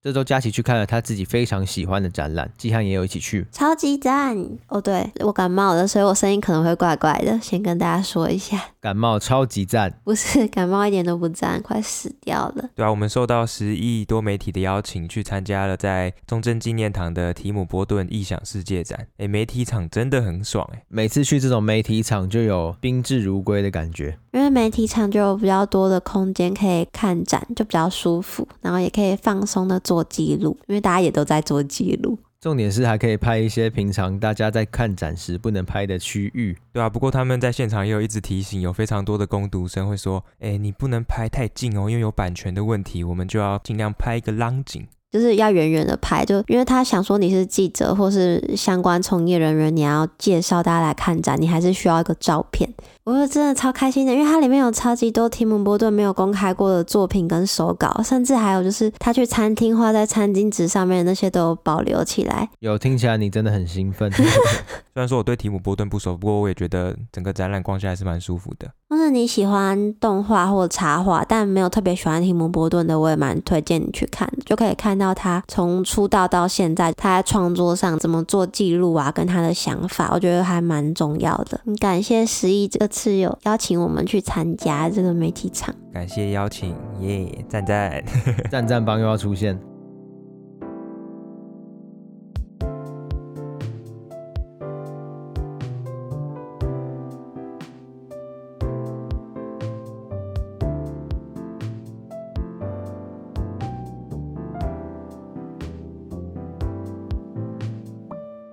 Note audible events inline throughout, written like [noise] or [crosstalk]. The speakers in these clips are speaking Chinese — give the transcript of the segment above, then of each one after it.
这周佳琪去看了他自己非常喜欢的展览，季汉也有一起去，超级赞哦！对，我感冒了，所以我声音可能会怪怪的，先跟大家说一下。[laughs] 感冒超级赞，不是感冒一点都不赞，快死掉了。对啊，我们受到十亿多媒体的邀请，去参加了在中正纪念堂的提姆波顿异想世界展。哎，媒体场真的很爽哎，每次去这种媒体场就有宾至如归的感觉，因为媒体场就有比较多的空间可以看展，就比较舒服，然后也可以放松的做记录，因为大家也都在做记录。重点是还可以拍一些平常大家在看展时不能拍的区域，对啊。不过他们在现场也有一直提醒，有非常多的工读生会说：“哎，你不能拍太近哦，因为有版权的问题，我们就要尽量拍一个浪景。”就是要远远的拍，就因为他想说你是记者或是相关从业人员，你要介绍大家来看展，你还是需要一个照片。我说真的超开心的，因为它里面有超级多提姆波顿没有公开过的作品跟手稿，甚至还有就是他去餐厅画在餐巾纸上面的那些都有保留起来。有听起来你真的很兴奋。[laughs] 虽然说我对提姆波顿不熟，不过我也觉得整个展览逛下来是蛮舒服的。或是你喜欢动画或插画，但没有特别喜欢提姆波顿的，我也蛮推荐你去看，就可以看到他从出道到现在，他在创作上怎么做记录啊，跟他的想法，我觉得还蛮重要的。很感谢十一这次有邀请我们去参加这个媒体场，感谢邀请，耶，赞赞，[laughs] 赞赞帮又要出现。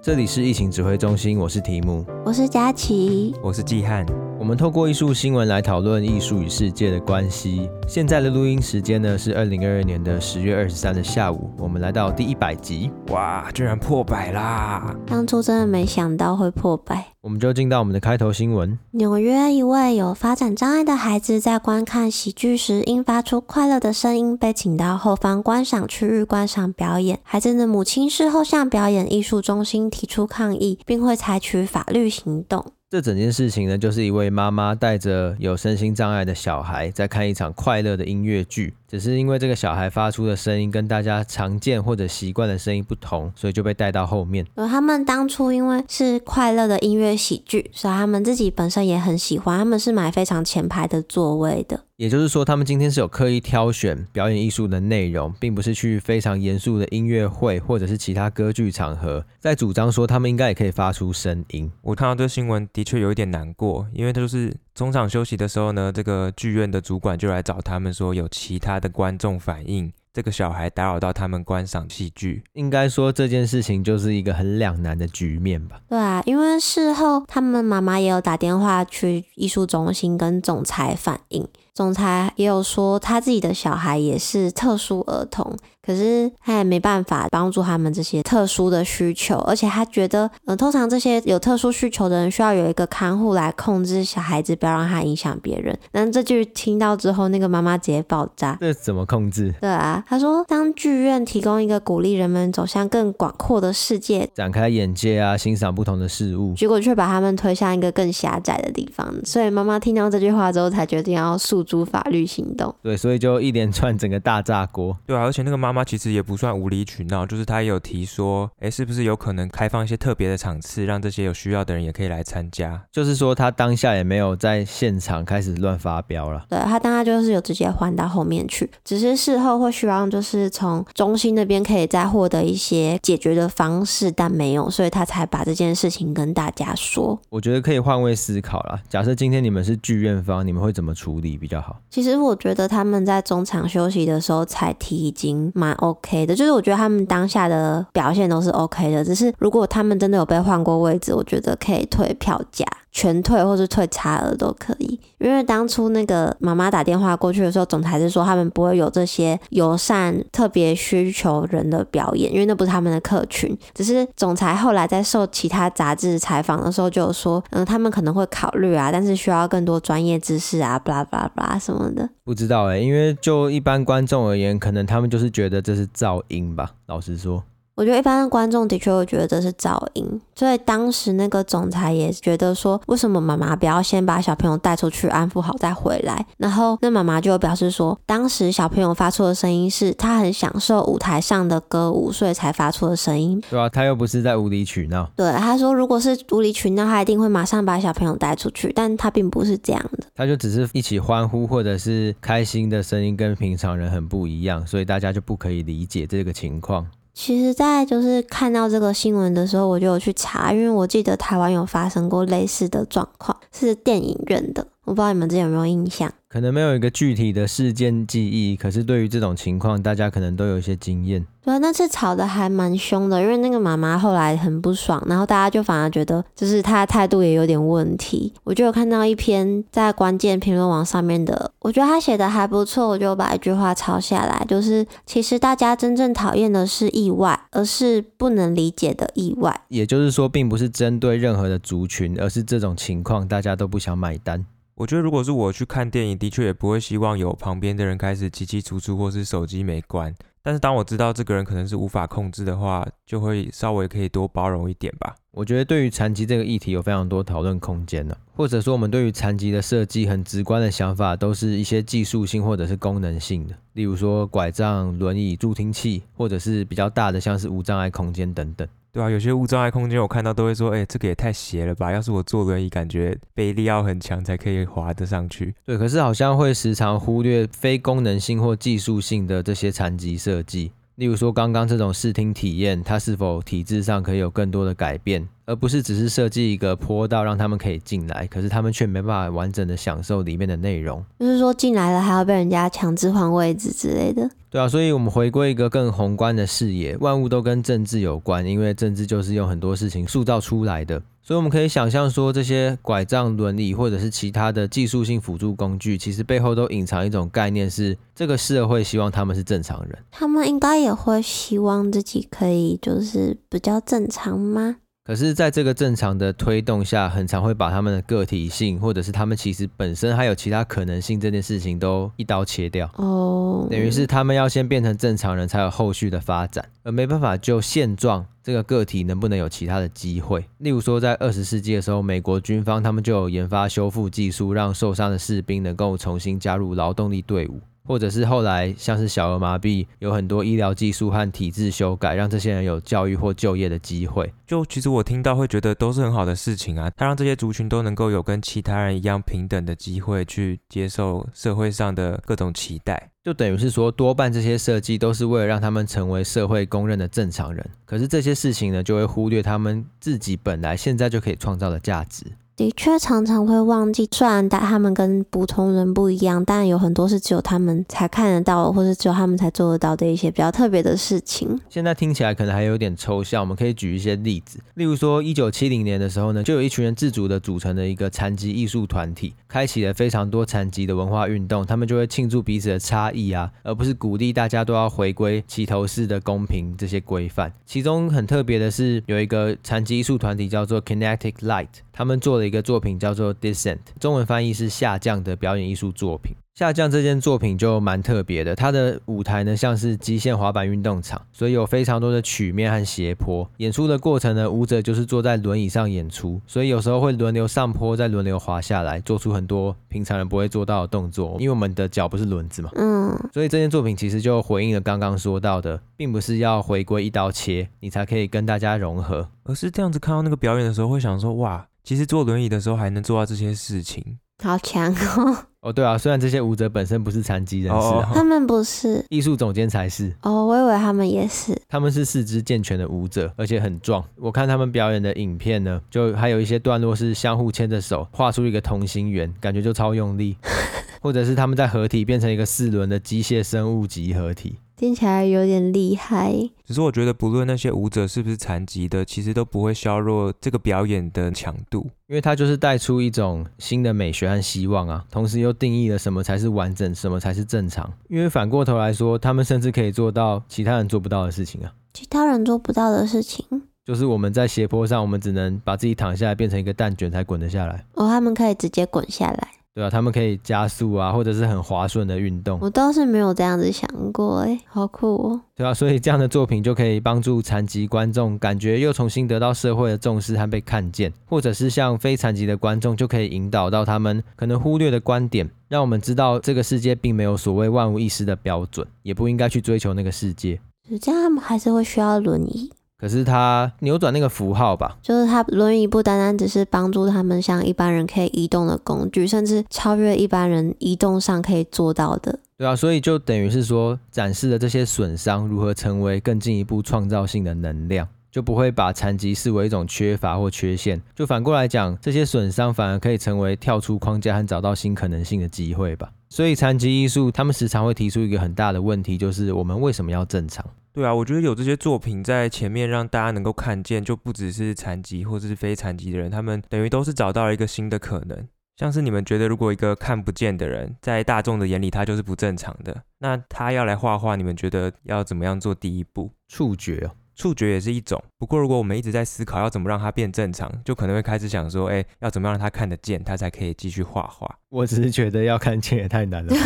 这里是疫情指挥中心，我是提姆，我是佳琪，我是季汉。我们透过艺术新闻来讨论艺术与世界的关系。现在的录音时间呢是二零二二年的十月二十三的下午。我们来到第一百集，哇，居然破百啦！当初真的没想到会破百。我们就进到我们的开头新闻。纽约一位有发展障碍的孩子在观看喜剧时，因发出快乐的声音，被请到后方观赏区域观赏表演。孩子的母亲事后向表演艺术中心提出抗议，并会采取法律行动。这整件事情呢，就是一位妈妈带着有身心障碍的小孩在看一场快乐的音乐剧，只是因为这个小孩发出的声音跟大家常见或者习惯的声音不同，所以就被带到后面。而他们当初因为是快乐的音乐喜剧，所以他们自己本身也很喜欢，他们是买非常前排的座位的。也就是说，他们今天是有刻意挑选表演艺术的内容，并不是去非常严肃的音乐会或者是其他歌剧场合，在主张说他们应该也可以发出声音。我看到这新闻的确有一点难过，因为他就是中场休息的时候呢，这个剧院的主管就来找他们说，有其他的观众反映。这个小孩打扰到他们观赏戏剧，应该说这件事情就是一个很两难的局面吧？对啊，因为事后他们妈妈也有打电话去艺术中心跟总裁反映，总裁也有说他自己的小孩也是特殊儿童。可是他也没办法帮助他们这些特殊的需求，而且他觉得，呃，通常这些有特殊需求的人需要有一个看护来控制小孩子，不要让他影响别人。但这句听到之后，那个妈妈直接爆炸。这怎么控制？对啊，他说，当剧院提供一个鼓励人们走向更广阔的世界，展开眼界啊，欣赏不同的事物，结果却把他们推向一个更狭窄的地方。所以妈妈听到这句话之后，才决定要诉诸法律行动。对，所以就一连串整个大炸锅。对啊，而且那个妈妈。其实也不算无理取闹，就是她也有提说，哎，是不是有可能开放一些特别的场次，让这些有需要的人也可以来参加？就是说她当下也没有在现场开始乱发飙了。对，她当下就是有直接换到后面去，只是事后会希望就是从中心那边可以再获得一些解决的方式，但没有，所以她才把这件事情跟大家说。我觉得可以换位思考啦，假设今天你们是剧院方，你们会怎么处理比较其实我觉得他们在中场休息的时候才踢已经蛮 OK 的，就是我觉得他们当下的表现都是 OK 的，只是如果他们真的有被换过位置，我觉得可以退票价。全退或是退差额都可以，因为当初那个妈妈打电话过去的时候，总裁是说他们不会有这些友善特别需求人的表演，因为那不是他们的客群。只是总裁后来在受其他杂志采访的时候就有说，嗯，他们可能会考虑啊，但是需要更多专业知识啊，巴拉巴拉巴拉什么的。不知道哎、因为就一般观众而言，可能他们就是觉得这是噪音吧。老实说。我觉得一般的观众的确会觉得这是噪音，所以当时那个总裁也觉得说，为什么妈妈不要先把小朋友带出去安抚好再回来？然后那妈妈就表示说，当时小朋友发出的声音是他很享受舞台上的歌舞，所以才发出的声音。对啊，他又不是在无理取闹。对，他说如果是无理取闹，他一定会马上把小朋友带出去，但他并不是这样的，他就只是一起欢呼或者是开心的声音跟平常人很不一样，所以大家就不可以理解这个情况。其实，在就是看到这个新闻的时候，我就有去查，因为我记得台湾有发生过类似的状况，是电影院的，我不知道你们这有没有印象？可能没有一个具体的事件记忆，可是对于这种情况，大家可能都有一些经验。对，那次吵得还蛮凶的，因为那个妈妈后来很不爽，然后大家就反而觉得就是她的态度也有点问题。我就有看到一篇在关键评论网上面的，我觉得他写的还不错，我就把一句话抄下来，就是其实大家真正讨厌的是意外，而是不能理解的意外。也就是说，并不是针对任何的族群，而是这种情况大家都不想买单。我觉得，如果是我去看电影，的确也不会希望有旁边的人开始叽叽喳喳，或是手机没关。但是当我知道这个人可能是无法控制的话，就会稍微可以多包容一点吧。我觉得对于残疾这个议题有非常多讨论空间呢，或者说我们对于残疾的设计很直观的想法，都是一些技术性或者是功能性的，例如说拐杖、轮椅、助听器，或者是比较大的像是无障碍空间等等。对啊，有些无障碍空间我看到都会说，哎、欸，这个也太斜了吧！要是我坐轮椅，感觉背力要很强才可以滑得上去。对，可是好像会时常忽略非功能性或技术性的这些残疾设计。例如说，刚刚这种视听体验，它是否体制上可以有更多的改变，而不是只是设计一个坡道让他们可以进来，可是他们却没办法完整的享受里面的内容。就是说进来了还要被人家强制换位置之类的。对啊，所以我们回归一个更宏观的视野，万物都跟政治有关，因为政治就是用很多事情塑造出来的。所以我们可以想象说，这些拐杖、轮椅或者是其他的技术性辅助工具，其实背后都隐藏一种概念，是这个社会希望他们是正常人。他们应该也会希望自己可以就是比较正常吗？可是，在这个正常的推动下，很常会把他们的个体性，或者是他们其实本身还有其他可能性这件事情，都一刀切掉。哦，等于是他们要先变成正常人，才有后续的发展，而没办法就现状这个个体能不能有其他的机会。例如说，在二十世纪的时候，美国军方他们就有研发修复技术，让受伤的士兵能够重新加入劳动力队伍。或者是后来像是小儿麻痹，有很多医疗技术和体制修改，让这些人有教育或就业的机会。就其实我听到会觉得都是很好的事情啊，它让这些族群都能够有跟其他人一样平等的机会去接受社会上的各种期待。就等于是说，多半这些设计都是为了让他们成为社会公认的正常人。可是这些事情呢，就会忽略他们自己本来现在就可以创造的价值。的确常常会忘记，虽然他们跟普通人不一样，但有很多是只有他们才看得到，或是只有他们才做得到的一些比较特别的事情。现在听起来可能还有点抽象，我们可以举一些例子，例如说，一九七零年的时候呢，就有一群人自主的组成的一个残疾艺术团体，开启了非常多残疾的文化运动。他们就会庆祝彼此的差异啊，而不是鼓励大家都要回归齐头式的公平这些规范。其中很特别的是，有一个残疾艺术团体叫做 Kinetic Light，他们做了一个作品叫做 Descent，中文翻译是下降的表演艺术作品。下降这件作品就蛮特别的，它的舞台呢像是极限滑板运动场，所以有非常多的曲面和斜坡。演出的过程呢，舞者就是坐在轮椅上演出，所以有时候会轮流上坡，再轮流滑下来，做出很多平常人不会做到的动作。因为我们的脚不是轮子嘛，嗯，所以这件作品其实就回应了刚刚说到的，并不是要回归一刀切，你才可以跟大家融合，而是这样子看到那个表演的时候，会想说哇。其实坐轮椅的时候还能做到这些事情，好强哦！哦，对啊，虽然这些舞者本身不是残疾人士，哦哦，他们不是，艺术总监才是。哦，我以为他们也是。他们是四肢健全的舞者，而且很壮。我看他们表演的影片呢，就还有一些段落是相互牵着手画出一个同心圆，感觉就超用力。[laughs] 或者是他们在合体变成一个四轮的机械生物集合体。听起来有点厉害，只是我觉得不论那些舞者是不是残疾的，其实都不会削弱这个表演的强度，因为它就是带出一种新的美学和希望啊，同时又定义了什么才是完整，什么才是正常。因为反过头来说，他们甚至可以做到其他人做不到的事情啊，其他人做不到的事情，就是我们在斜坡上，我们只能把自己躺下来变成一个蛋卷才滚得下来。哦，他们可以直接滚下来。对啊，他们可以加速啊，或者是很滑顺的运动。我倒是没有这样子想过，哎，好酷哦。对啊，所以这样的作品就可以帮助残疾观众感觉又重新得到社会的重视和被看见，或者是像非残疾的观众就可以引导到他们可能忽略的观点，让我们知道这个世界并没有所谓万无一失的标准，也不应该去追求那个世界。这样他们还是会需要轮椅。可是他扭转那个符号吧，就是他轮椅不单单只是帮助他们像一般人可以移动的工具，甚至超越一般人移动上可以做到的。对啊，所以就等于是说，展示了这些损伤如何成为更进一步创造性的能量，就不会把残疾视为一种缺乏或缺陷。就反过来讲，这些损伤反而可以成为跳出框架和找到新可能性的机会吧。所以残疾艺术他们时常会提出一个很大的问题，就是我们为什么要正常？对啊，我觉得有这些作品在前面让大家能够看见，就不只是残疾或者是非残疾的人，他们等于都是找到了一个新的可能。像是你们觉得，如果一个看不见的人在大众的眼里他就是不正常的，那他要来画画，你们觉得要怎么样做第一步？触觉。触觉也是一种，不过如果我们一直在思考要怎么让它变正常，就可能会开始想说，哎，要怎么样让它看得见，它才可以继续画画。我只是觉得要看见也太难了，[laughs] 对，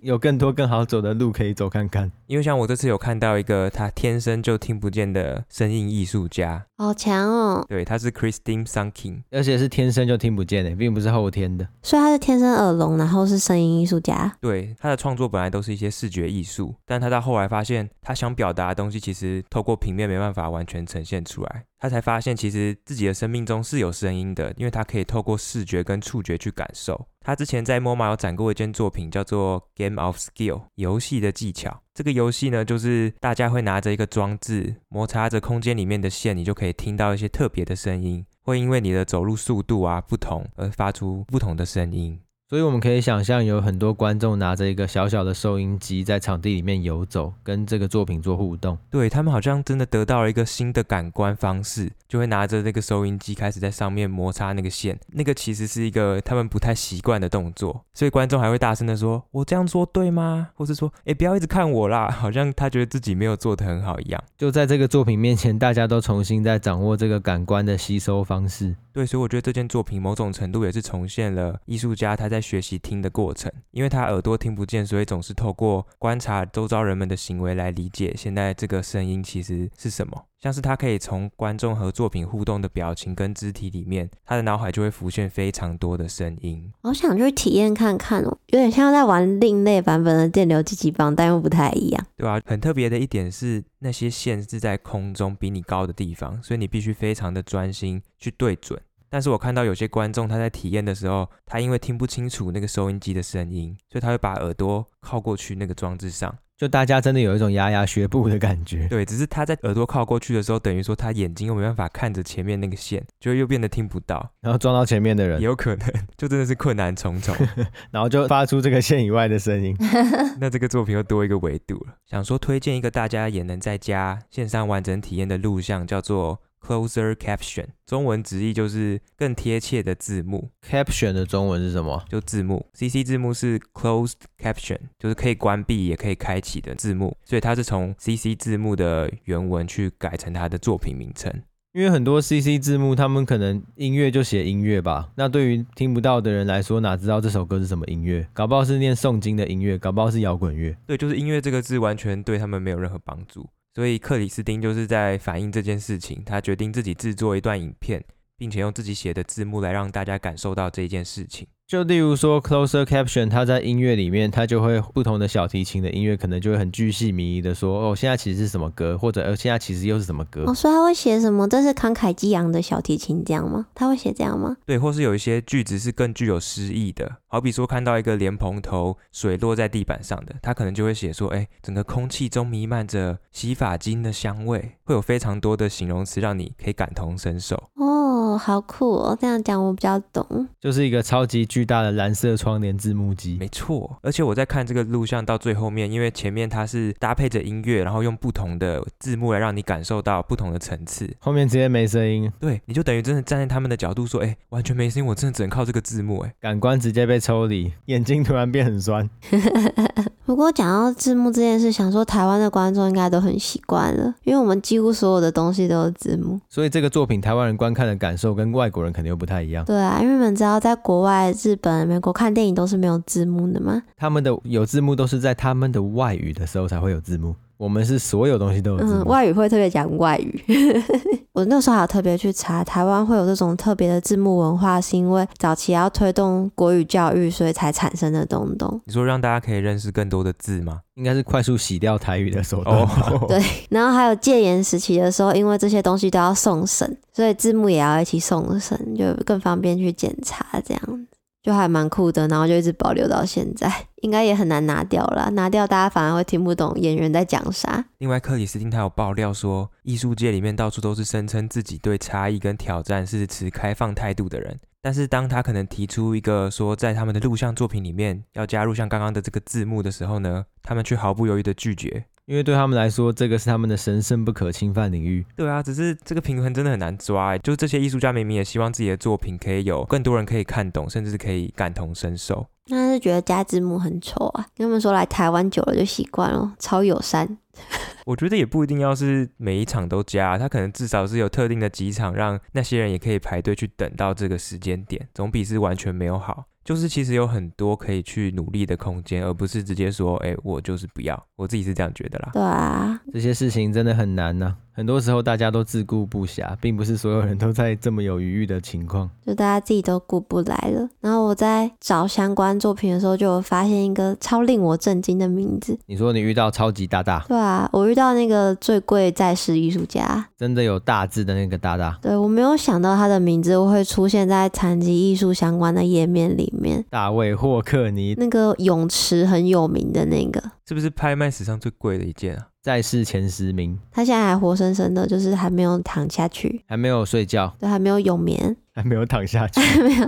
有更多更好走的路可以走看看。因为像我这次有看到一个他天生就听不见的声音艺术家，好强哦。对，他是 Christine Sunking，而且是天生就听不见的，并不是后天的。所以他是天生耳聋，然后是声音艺术家。对，他的创作本来都是一些视觉艺术，但他到后来发现，他想表达的东西其实透过平面没办法完全呈现出来。他才发现，其实自己的生命中是有声音的，因为他可以透过视觉跟触觉去感受。他之前在 MoMA 有展过一件作品，叫做 Game of Skill，游戏的技巧。这个游戏呢，就是大家会拿着一个装置，摩擦着空间里面的线，你就可以听到一些特别的声音，会因为你的走路速度啊不同而发出不同的声音。所以我们可以想象，有很多观众拿着一个小小的收音机在场地里面游走，跟这个作品做互动。对，他们好像真的得到了一个新的感官方式，就会拿着那个收音机开始在上面摩擦那个线。那个其实是一个他们不太习惯的动作，所以观众还会大声的说：“我这样做对吗？”或是说：“哎，不要一直看我啦！”好像他觉得自己没有做得很好一样。就在这个作品面前，大家都重新在掌握这个感官的吸收方式。对，所以我觉得这件作品某种程度也是重现了艺术家他在学习听的过程，因为他耳朵听不见，所以总是透过观察周遭人们的行为来理解现在这个声音其实是什么。像是他可以从观众和作品互动的表情跟肢体里面，他的脑海就会浮现非常多的声音。好想去体验看看哦，有点像在玩另类版本的电流积极棒，但又不太一样。对啊，很特别的一点是，那些线是在空中比你高的地方，所以你必须非常的专心去对准。但是我看到有些观众他在体验的时候，他因为听不清楚那个收音机的声音，所以他会把耳朵靠过去那个装置上。就大家真的有一种牙牙学步的感觉。对，只是他在耳朵靠过去的时候，等于说他眼睛又没办法看着前面那个线，就又变得听不到，然后撞到前面的人，也有可能，就真的是困难重重，[laughs] 然后就发出这个线以外的声音。[laughs] 那这个作品又多一个维度了。想说推荐一个大家也能在家线上完整体验的录像，叫做。Closure Caption，中文直译就是更贴切的字幕。Caption 的中文是什么？就字幕。CC 字幕是 Closed Caption，就是可以关闭也可以开启的字幕。所以它是从 CC 字幕的原文去改成它的作品名称。因为很多 CC 字幕，他们可能音乐就写音乐吧。那对于听不到的人来说，哪知道这首歌是什么音乐？搞不好是念诵经的音乐，搞不好是摇滚乐。对，就是音乐这个字完全对他们没有任何帮助。所以克里斯汀就是在反映这件事情，他决定自己制作一段影片，并且用自己写的字幕来让大家感受到这件事情。就例如说，closer caption，它在音乐里面，它就会不同的小提琴的音乐，可能就会很巨细靡遗的说，哦，现在其实是什么歌，或者呃，现在其实又是什么歌。哦，所以他会写什么？这是慷慨激昂的小提琴，这样吗？他会写这样吗？对，或是有一些句子是更具有诗意的，好比说看到一个莲蓬头水落在地板上的，他可能就会写说，哎，整个空气中弥漫着洗发精的香味，会有非常多的形容词让你可以感同身受。哦。好酷哦！这样讲我比较懂，就是一个超级巨大的蓝色窗帘字幕机，没错。而且我在看这个录像到最后面，因为前面它是搭配着音乐，然后用不同的字幕来让你感受到不同的层次，后面直接没声音，对，你就等于真的站在他们的角度说，哎，完全没声音，我真的只能靠这个字幕，哎，感官直接被抽离，眼睛突然变很酸。[laughs] 不过讲到字幕这件事，想说台湾的观众应该都很习惯了，因为我们几乎所有的东西都是字幕。所以这个作品台湾人观看的感受跟外国人肯定又不太一样。对啊，因为你们知道，在国外、日本、美国看电影都是没有字幕的吗？他们的有字幕都是在他们的外语的时候才会有字幕。我们是所有东西都有字幕。嗯，外语会特别讲外语。[laughs] 我那时候还有特别去查，台湾会有这种特别的字幕文化，是因为早期要推动国语教育，所以才产生的东东。你说让大家可以认识更多的字吗？应该是快速洗掉台语的手段。哦，[laughs] 对，然后还有戒严时期的时候，因为这些东西都要送审，所以字幕也要一起送审，就更方便去检查这样。就还蛮酷的，然后就一直保留到现在，应该也很难拿掉了。拿掉大家反而会听不懂演员在讲啥。另外，克里斯汀他有爆料说，艺术界里面到处都是声称自己对差异跟挑战是持开放态度的人，但是当他可能提出一个说在他们的录像作品里面要加入像刚刚的这个字幕的时候呢，他们却毫不犹豫的拒绝。因为对他们来说，这个是他们的神圣不可侵犯领域。对啊，只是这个平衡真的很难抓。就这些艺术家明明也希望自己的作品可以有更多人可以看懂，甚至是可以感同身受。那是觉得加字幕很丑啊？跟他们说来台湾久了就习惯了，超友善。[laughs] 我觉得也不一定要是每一场都加，他可能至少是有特定的几场，让那些人也可以排队去等到这个时间点，总比是完全没有好。就是其实有很多可以去努力的空间，而不是直接说，哎，我就是不要。我自己是这样觉得啦。对啊，这些事情真的很难呢、啊。很多时候大家都自顾不暇，并不是所有人都在这么有余裕的情况，就大家自己都顾不来了。然后我在找相关作品的时候，就有发现一个超令我震惊的名字。你说你遇到超级大大？对啊，我遇到那个最贵在世艺术家，真的有大字的那个大大。对，我没有想到他的名字会出现在残疾艺术相关的页面里面。大卫霍克尼，那个泳池很有名的那个，是不是拍卖史上最贵的一件啊？在世前十名，他现在还活生生的，就是还没有躺下去，还没有睡觉，对，还没有永眠。还没有躺下去，没有，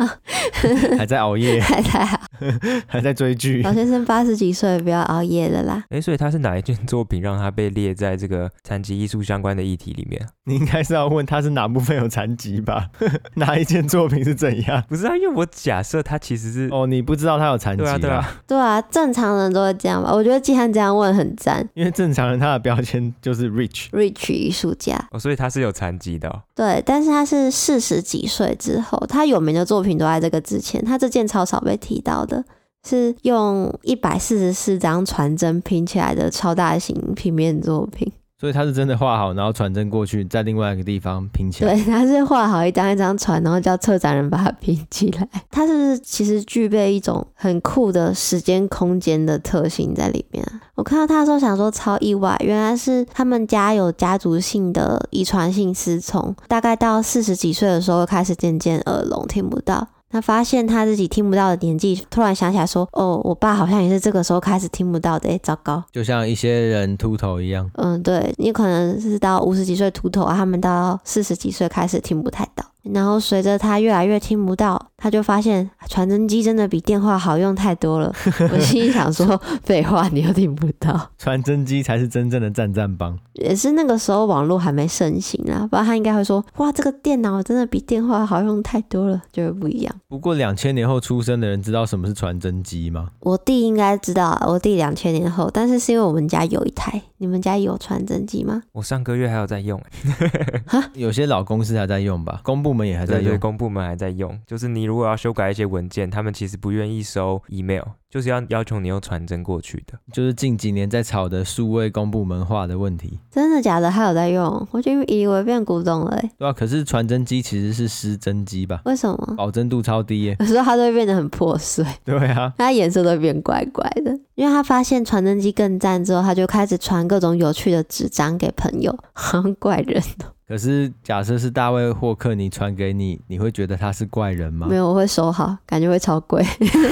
还在熬夜，还在好，[laughs] 还在追剧。老先生八十几岁，不要熬夜了啦。哎，所以他是哪一件作品让他被列在这个残疾艺术相关的议题里面？你应该是要问他是哪部分有残疾吧？[laughs] 哪一件作品是怎样？不是啊，因为我假设他其实是哦，你不知道他有残疾对啊，对啊，对啊，正常人都会这样吧？我觉得季汉这样问很赞，因为正常人他的标签就是 rich rich 艺术家哦，所以他是有残疾的哦。对，但是他是四十几岁之后，他有。有名的作品都在这个之前，他这件超少被提到的，是用一百四十四张传真拼起来的超大型平面作品。所以他是真的画好，然后传真过去，在另外一个地方拼起来。对，他是画好一张一张传，然后叫策展人把它拼起来。他是其实具备一种很酷的时间空间的特性在里面。我看到他的时候想说超意外，原来是他们家有家族性的遗传性失聪，大概到四十几岁的时候开始渐渐耳聋，听不到。他发现他自己听不到的年纪，突然想起来说：“哦，我爸好像也是这个时候开始听不到的。”哎，糟糕！就像一些人秃头一样。嗯，对，你可能是到五十几岁秃头啊，他们到四十几岁开始听不太到。然后随着他越来越听不到，他就发现传真机真的比电话好用太多了。[laughs] 我心里想说，废话，你又听不到，传真机才是真正的战战帮。也是那个时候网络还没盛行啊，不然他应该会说，哇，这个电脑真的比电话好用太多了，就是不一样。不过两千年后出生的人知道什么是传真机吗？我弟应该知道，我弟两千年后，但是是因为我们家有一台，你们家有传真机吗？我上个月还有在用，[laughs] 有些老公司还在用吧，公部门也还在用，对对，公部门还在用，就是你如果要修改一些文件，他们其实不愿意收 email。就是要要求你用传真过去的，就是近几年在吵的数位公部门化的问题。真的假的？还有在用？我就以为变古董了。哎，对啊，可是传真机其实是失真机吧？为什么？保真度超低耶，有时候它都会变得很破碎。[laughs] 对啊，它颜色都会变怪怪的。因为他发现传真机更赞之后，他就开始传各种有趣的纸张给朋友，好像怪人哦。可是，假设是大卫霍克尼传给你，你会觉得他是怪人吗？没有，我会收好，感觉会超贵。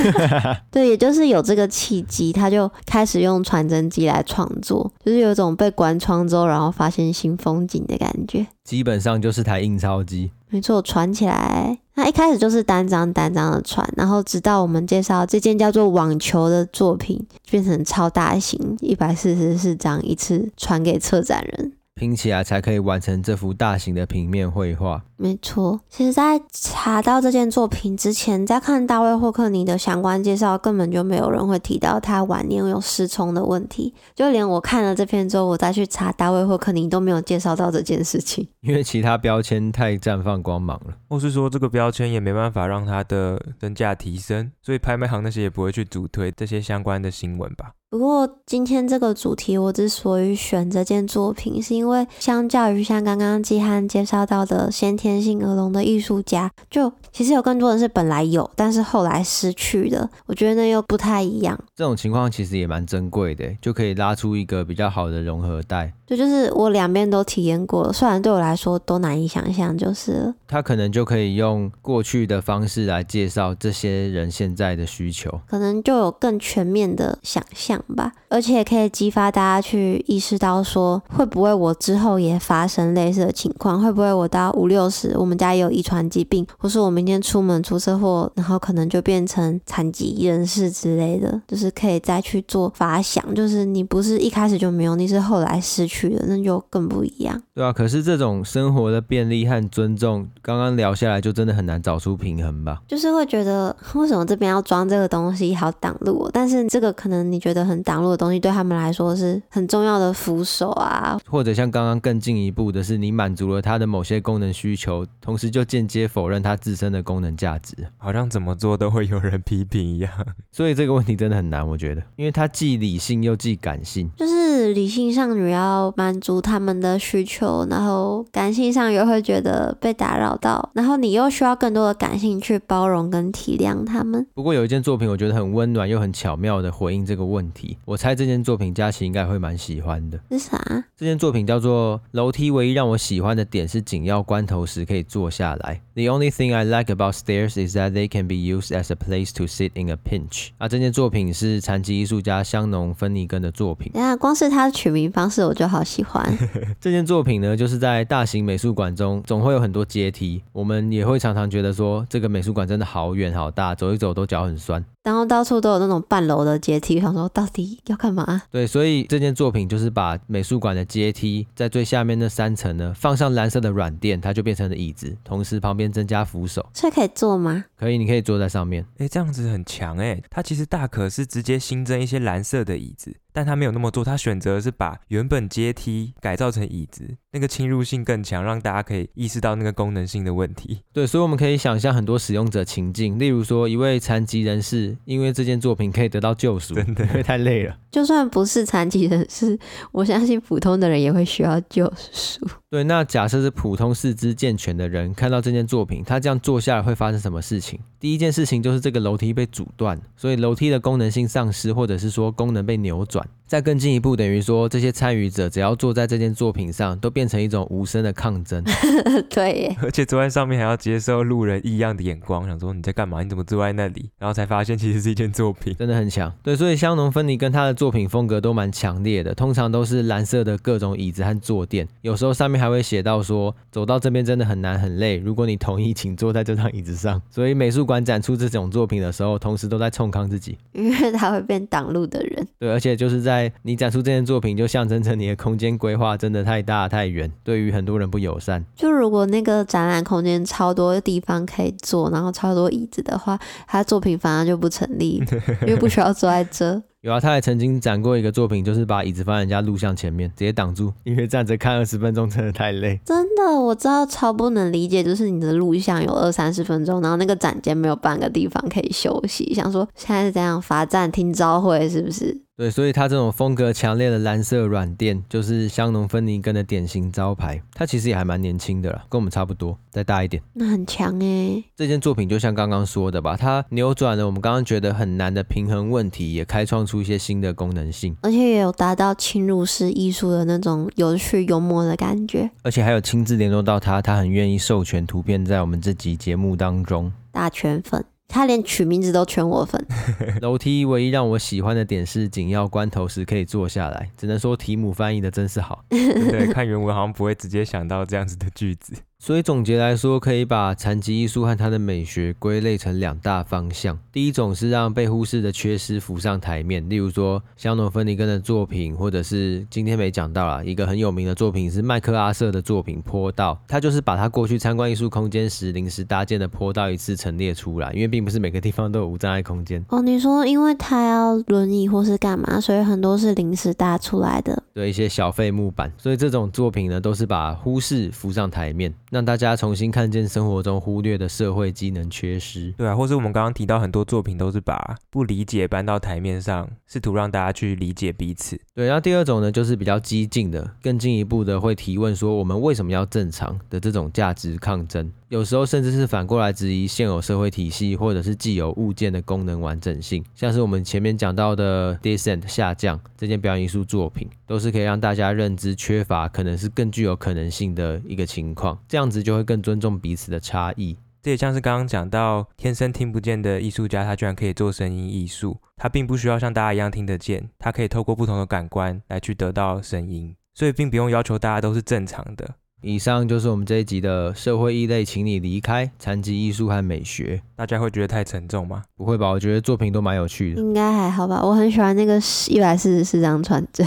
[laughs] 对，也就是有这个契机，他就开始用传真机来创作，就是有一种被关窗之后，然后发现新风景的感觉。基本上就是台印钞机。没错，传起来，那一开始就是单张单张的传，然后直到我们介绍这件叫做网球的作品，变成超大型，一百四十四张一次传给策展人。拼起来才可以完成这幅大型的平面绘画。没错，其实，在查到这件作品之前，在看大卫霍克尼的相关介绍，根本就没有人会提到他晚年有失聪的问题。就连我看了这篇之后，我再去查大卫霍克尼都没有介绍到这件事情，因为其他标签太绽放光芒了，或是说这个标签也没办法让他的身价提升，所以拍卖行那些也不会去主推这些相关的新闻吧。不过今天这个主题，我之所以选这件作品，是因为相较于像刚刚季汉介绍到的先天性耳聋的艺术家，就其实有更多人是本来有，但是后来失去的。我觉得那又不太一样。这种情况其实也蛮珍贵的，就可以拉出一个比较好的融合带。对，就是我两边都体验过了，虽然对我来说都难以想象，就是了。他可能就可以用过去的方式来介绍这些人现在的需求，可能就有更全面的想象吧，而且也可以激发大家去意识到说，会不会我之后也发生类似的情况？会不会我到五六十，我们家也有遗传疾病，或是我明天出门出车祸，然后可能就变成残疾人士之类的，就是可以再去做发想，就是你不是一开始就没有，你是后来失去。去了，那就更不一样。对啊，可是这种生活的便利和尊重，刚刚聊下来就真的很难找出平衡吧？就是会觉得为什么这边要装这个东西，好挡路？但是这个可能你觉得很挡路的东西，对他们来说是很重要的扶手啊。或者像刚刚更进一步的是，你满足了他的某些功能需求，同时就间接否认他自身的功能价值，好像怎么做都会有人批评一样。[laughs] 所以这个问题真的很难，我觉得，因为它既理性又既感性，就是理性上你要。满足他们的需求，然后感性上又会觉得被打扰到，然后你又需要更多的感性去包容跟体谅他们。不过有一件作品，我觉得很温暖又很巧妙的回应这个问题。我猜这件作品佳琪应该会蛮喜欢的。是啥？这件作品叫做《楼梯》，唯一让我喜欢的点是紧要关头时可以坐下来。The only thing I like about stairs is that they can be used as a place to sit in a pinch。啊，这件作品是残疾艺术家香农芬尼根的作品。那，光是他的取名方式我就好喜欢。[laughs] 这件作品呢，就是在大型美术馆中总会有很多阶梯，我们也会常常觉得说，这个美术馆真的好远好大，走一走都脚很酸。然后到处都有那种半楼的阶梯，想说到底要干嘛？对，所以这件作品就是把美术馆的阶梯在最下面那三层呢，放上蓝色的软垫，它就变成了椅子，同时旁边增加扶手。这可以坐吗？可以，你可以坐在上面。哎，这样子很强哎，它其实大可是直接新增一些蓝色的椅子，但他没有那么做，他选择的是把原本阶梯改造成椅子，那个侵入性更强，让大家可以意识到那个功能性的问题。对，所以我们可以想象很多使用者情境，例如说一位残疾人士。因为这件作品可以得到救赎，真的，因为太累了。就算不是残疾人士，我相信普通的人也会需要救赎。对，那假设是普通四肢健全的人看到这件作品，他这样坐下来会发生什么事情？第一件事情就是这个楼梯被阻断，所以楼梯的功能性丧失，或者是说功能被扭转。再更进一步，等于说这些参与者只要坐在这件作品上，都变成一种无声的抗争。[laughs] 对，而且坐在上面还要接受路人异样的眼光，想说你在干嘛？你怎么坐在那里？然后才发现其实是一件作品，真的很强。对，所以香农芬尼跟他的作品风格都蛮强烈的，通常都是蓝色的各种椅子和坐垫，有时候上面还会写到说走到这边真的很难很累，如果你同意，请坐在这张椅子上。所以美术馆展出这种作品的时候，同时都在冲康自己，因为他会变挡路的人。对，而且就是在。你展出这件作品，就象征着你的空间规划真的太大太远，对于很多人不友善。就如果那个展览空间超多地方可以坐，然后超多椅子的话，他作品反而就不成立，[laughs] 因为不需要坐在这。有啊，他还曾经展过一个作品，就是把椅子放在人家录像前面，直接挡住，[laughs] 因为站着看二十分钟真的太累。真的，我知道超不能理解，就是你的录像有二三十分钟，然后那个展间没有半个地方可以休息，想说现在是怎样罚站听朝会是不是？对，所以他这种风格强烈的蓝色软垫，就是香农芬尼根的典型招牌。他其实也还蛮年轻的啦，跟我们差不多，再大一点。那很强诶。这件作品就像刚刚说的吧，它扭转了我们刚刚觉得很难的平衡问题，也开创出一些新的功能性，而且也有达到侵入式艺术的那种有趣幽默的感觉。而且还有亲自联络到他，他很愿意授权图片在我们这集节目当中。大圈粉。他连取名字都圈我粉。[laughs] 楼梯唯一让我喜欢的点是紧要关头时可以坐下来，只能说提姆翻译的真是好。[laughs] 对，看原文好像不会直接想到这样子的句子。所以总结来说，可以把残疾艺术和它的美学归类成两大方向。第一种是让被忽视的缺失浮上台面，例如说香农芬尼根的作品，或者是今天没讲到啦，一个很有名的作品是麦克阿瑟的作品《坡道》，他就是把他过去参观艺术空间时临时搭建的坡道一次陈列出来，因为并不是每个地方都有无障碍空间。哦，你说因为他要轮椅或是干嘛，所以很多是临时搭出来的，对，一些小废木板，所以这种作品呢，都是把忽视浮上台面。让大家重新看见生活中忽略的社会机能缺失，对啊，或是我们刚刚提到很多作品都是把不理解搬到台面上，试图让大家去理解彼此。对，然后第二种呢，就是比较激进的，更进一步的会提问说，我们为什么要正常的这种价值抗争？有时候甚至是反过来质疑现有社会体系或者是既有物件的功能完整性，像是我们前面讲到的 Descent 下降这件表演艺术作品，都是可以让大家认知缺乏可能是更具有可能性的一个情况，这样子就会更尊重彼此的差异。这也像是刚刚讲到天生听不见的艺术家，他居然可以做声音艺术，他并不需要像大家一样听得见，他可以透过不同的感官来去得到声音，所以并不用要求大家都是正常的。以上就是我们这一集的社会异类，请你离开残疾艺术和美学。大家会觉得太沉重吗？不会吧，我觉得作品都蛮有趣的。应该还好吧，我很喜欢那个一百四十四张传真，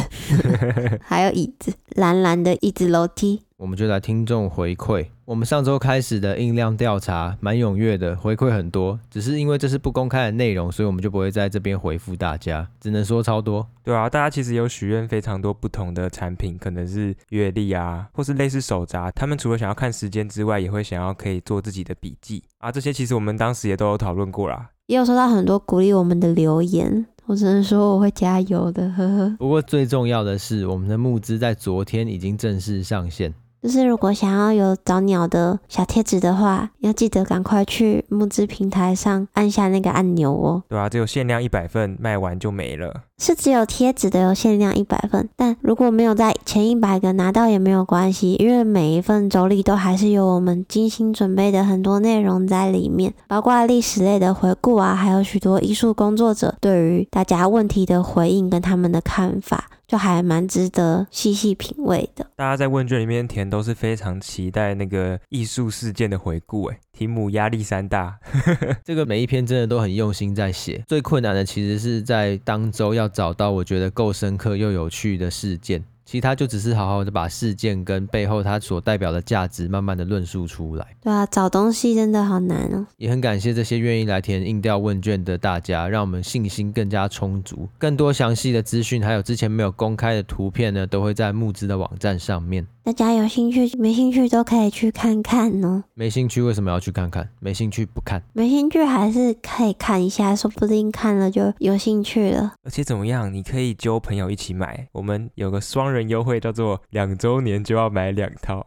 [laughs] 还有椅子，蓝蓝的椅子楼梯。我们就来听众回馈。我们上周开始的音量调查蛮踊跃的，回馈很多。只是因为这是不公开的内容，所以我们就不会在这边回复大家，只能说超多。对啊，大家其实有许愿非常多不同的产品，可能是阅历啊，或是类似手札。他们除了想要看时间之外，也会想要可以做自己的笔记啊。这些其实我们当时也都有讨论过啦，也有收到很多鼓励我们的留言。我只能说我会加油的，呵呵。不过最重要的是，我们的募资在昨天已经正式上线。就是如果想要有找鸟的小贴纸的话，要记得赶快去募资平台上按下那个按钮哦。对啊，只有限量一百份，卖完就没了。是只有贴纸的有限量一百份，但如果没有在前一百个拿到也没有关系，因为每一份周历都还是有我们精心准备的很多内容在里面，包括历史类的回顾啊，还有许多艺术工作者对于大家问题的回应跟他们的看法。就还蛮值得细细品味的。大家在问卷里面填都是非常期待那个艺术事件的回顾，哎，题目压力山大。[laughs] 这个每一篇真的都很用心在写，最困难的其实是在当周要找到我觉得够深刻又有趣的事件。其他就只是好好的把事件跟背后它所代表的价值慢慢的论述出来。对啊，找东西真的好难哦。也很感谢这些愿意来填硬调问卷的大家，让我们信心更加充足。更多详细的资讯还有之前没有公开的图片呢，都会在募资的网站上面。大家有兴趣没兴趣都可以去看看哦。没兴趣为什么要去看看？没兴趣不看。没兴趣还是可以看一下，说不定看了就有兴趣了。而且怎么样？你可以揪朋友一起买，我们有个双人优惠，叫做两周年就要买两套。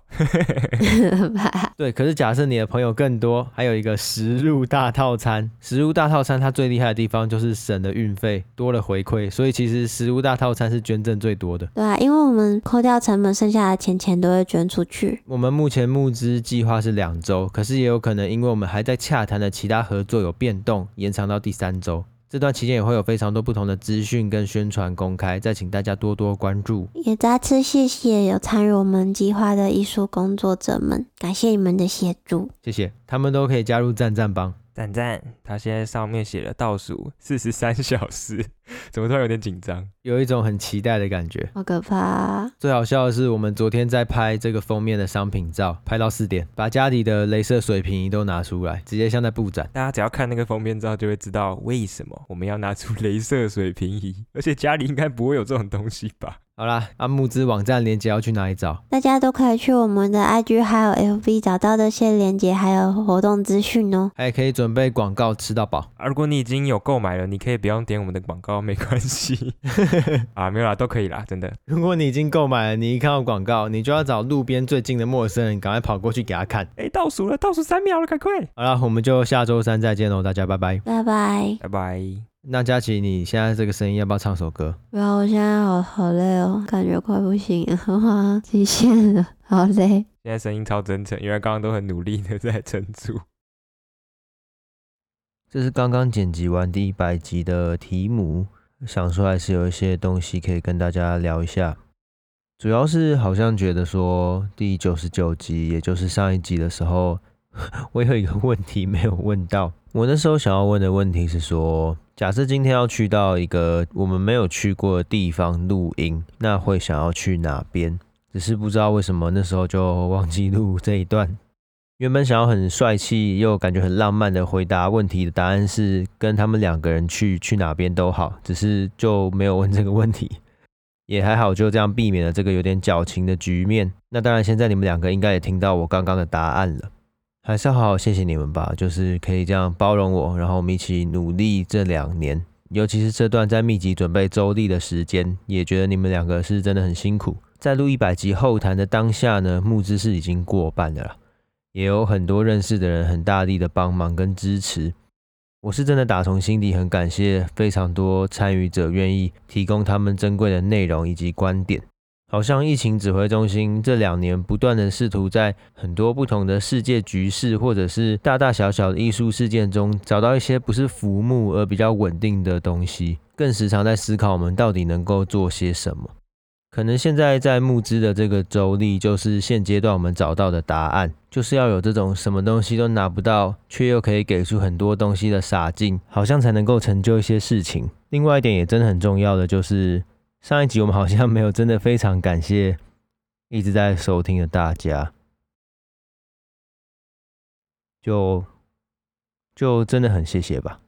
[laughs] 对，可是假设你的朋友更多，还有一个食入大套餐。食入大套餐它最厉害的地方就是省了运费，多了回馈，所以其实食入大套餐是捐赠最多的。对啊，因为我们扣掉成本，剩下的钱钱。钱都会捐出去。我们目前募资计划是两周，可是也有可能因为我们还在洽谈的其他合作有变动，延长到第三周。这段期间也会有非常多不同的资讯跟宣传公开，再请大家多多关注。也再次谢谢有参与我们计划的艺术工作者们，感谢你们的协助。谢谢，他们都可以加入赞赞帮。赞赞，他现在上面写了倒数四十三 [laughs] 小时，怎么突然有点紧张？有一种很期待的感觉，好可怕啊！最好笑的是，我们昨天在拍这个封面的商品照，拍到四点，把家里的镭射水平仪都拿出来，直接像在布展。大家只要看那个封面照，就会知道为什么我们要拿出镭射水平仪，[laughs] 而且家里应该不会有这种东西吧？好啦，啊，募资网站链接要去哪里找？大家都可以去我们的 IG 还有 FB 找到这些链接，还有活动资讯哦。还可以准备广告吃到饱。啊，如果你已经有购买了，你可以不用点我们的广告，没关系。[laughs] 啊，没有啦，都可以啦，真的。如果你已经购买了，你一看到广告，你就要找路边最近的陌生人，赶快跑过去给他看。哎、欸，倒数了，倒数三秒了，赶快。好啦，我们就下周三再见喽，大家拜拜。拜拜，拜拜。那佳琪，你现在这个声音要不要唱首歌？不要，我现在好好累哦，感觉快不行了，[laughs] 哇，极限了，好累。现在声音超真诚，因为刚刚都很努力的在撑住。这是刚刚剪辑完第一百集的题目，想说还是有一些东西可以跟大家聊一下。主要是好像觉得说第九十九集，也就是上一集的时候，[laughs] 我有一个问题没有问到。我那时候想要问的问题是说，假设今天要去到一个我们没有去过的地方录音，那会想要去哪边？只是不知道为什么那时候就忘记录这一段。原本想要很帅气又感觉很浪漫的回答问题的答案是跟他们两个人去，去哪边都好，只是就没有问这个问题。[laughs] 也还好，就这样避免了这个有点矫情的局面。那当然，现在你们两个应该也听到我刚刚的答案了，还是好好谢谢你们吧，就是可以这样包容我，然后我们一起努力这两年，尤其是这段在密集准备周历的时间，也觉得你们两个是真的很辛苦。在录一百集后谈的当下呢，募资是已经过半的了，也有很多认识的人很大力的帮忙跟支持。我是真的打从心底很感谢非常多参与者愿意提供他们珍贵的内容以及观点。好像疫情指挥中心这两年不断的试图在很多不同的世界局势或者是大大小小的艺术事件中找到一些不是浮木而比较稳定的东西，更时常在思考我们到底能够做些什么。可能现在在募资的这个周例，就是现阶段我们找到的答案，就是要有这种什么东西都拿不到，却又可以给出很多东西的傻劲，好像才能够成就一些事情。另外一点也真的很重要的，就是上一集我们好像没有真的非常感谢一直在收听的大家，就就真的很谢谢吧。